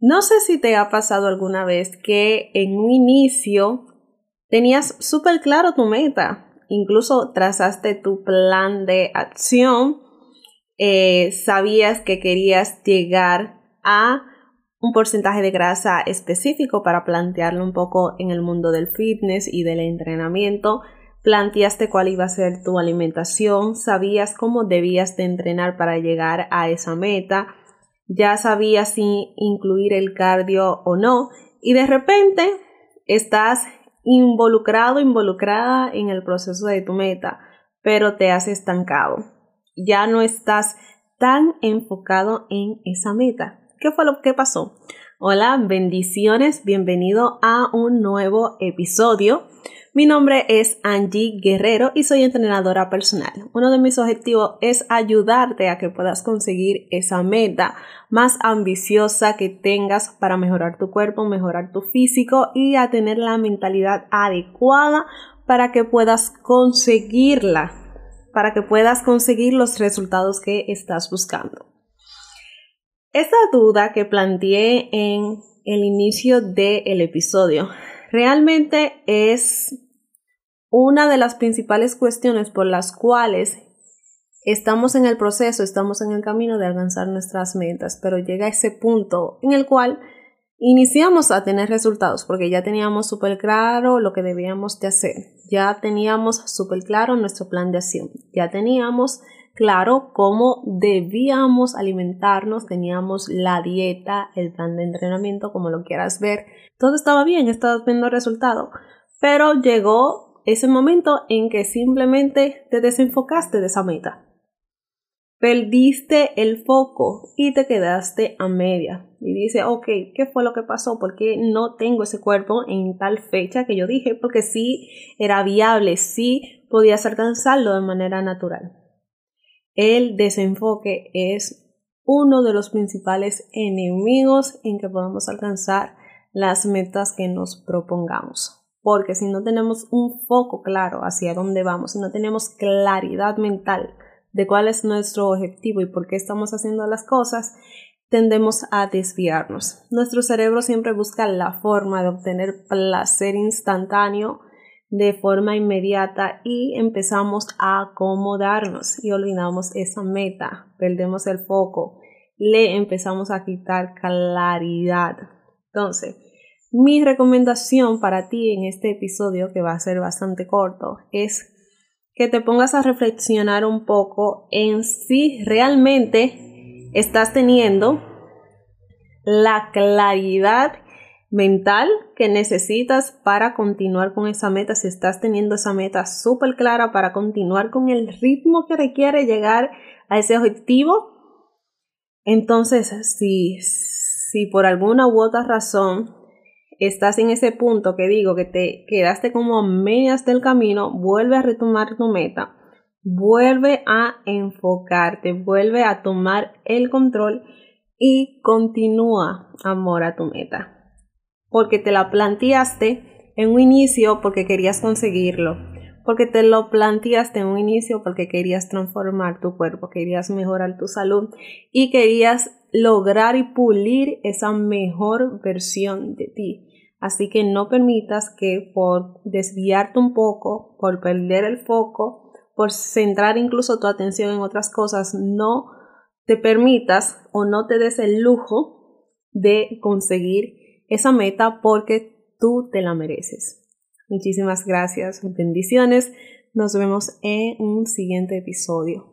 No sé si te ha pasado alguna vez que en un inicio tenías súper claro tu meta, incluso trazaste tu plan de acción, eh, sabías que querías llegar a un porcentaje de grasa específico para plantearlo un poco en el mundo del fitness y del entrenamiento, planteaste cuál iba a ser tu alimentación, sabías cómo debías de entrenar para llegar a esa meta, ya sabías si incluir el cardio o no y de repente estás involucrado, involucrada en el proceso de tu meta, pero te has estancado. Ya no estás tan enfocado en esa meta. ¿Qué fue lo que pasó? Hola, bendiciones, bienvenido a un nuevo episodio. Mi nombre es Angie Guerrero y soy entrenadora personal. Uno de mis objetivos es ayudarte a que puedas conseguir esa meta más ambiciosa que tengas para mejorar tu cuerpo, mejorar tu físico y a tener la mentalidad adecuada para que puedas conseguirla, para que puedas conseguir los resultados que estás buscando. Esta duda que planteé en el inicio del episodio realmente es una de las principales cuestiones por las cuales estamos en el proceso, estamos en el camino de alcanzar nuestras metas, pero llega ese punto en el cual iniciamos a tener resultados porque ya teníamos súper claro lo que debíamos de hacer, ya teníamos súper claro nuestro plan de acción, ya teníamos claro cómo debíamos alimentarnos, teníamos la dieta, el plan de entrenamiento, como lo quieras ver, todo estaba bien, estabas viendo resultado, pero llegó ese momento en que simplemente te desenfocaste de esa meta. Perdiste el foco y te quedaste a media. Y dice, ok, ¿qué fue lo que pasó? ¿Por qué no tengo ese cuerpo en tal fecha que yo dije? Porque sí era viable, sí podías alcanzarlo de manera natural. El desenfoque es uno de los principales enemigos en que podemos alcanzar las metas que nos propongamos. Porque si no tenemos un foco claro hacia dónde vamos, si no tenemos claridad mental de cuál es nuestro objetivo y por qué estamos haciendo las cosas, tendemos a desviarnos. Nuestro cerebro siempre busca la forma de obtener placer instantáneo de forma inmediata y empezamos a acomodarnos y olvidamos esa meta, perdemos el foco, le empezamos a quitar claridad. Entonces, mi recomendación para ti en este episodio, que va a ser bastante corto, es que te pongas a reflexionar un poco en si realmente estás teniendo la claridad mental que necesitas para continuar con esa meta, si estás teniendo esa meta súper clara para continuar con el ritmo que requiere llegar a ese objetivo, entonces si, si por alguna u otra razón estás en ese punto que digo que te quedaste como a medias del camino, vuelve a retomar tu meta, vuelve a enfocarte, vuelve a tomar el control y continúa amor a tu meta porque te la planteaste en un inicio porque querías conseguirlo, porque te lo planteaste en un inicio porque querías transformar tu cuerpo, querías mejorar tu salud y querías lograr y pulir esa mejor versión de ti. Así que no permitas que por desviarte un poco, por perder el foco, por centrar incluso tu atención en otras cosas, no te permitas o no te des el lujo de conseguir esa meta porque tú te la mereces. Muchísimas gracias, bendiciones. Nos vemos en un siguiente episodio.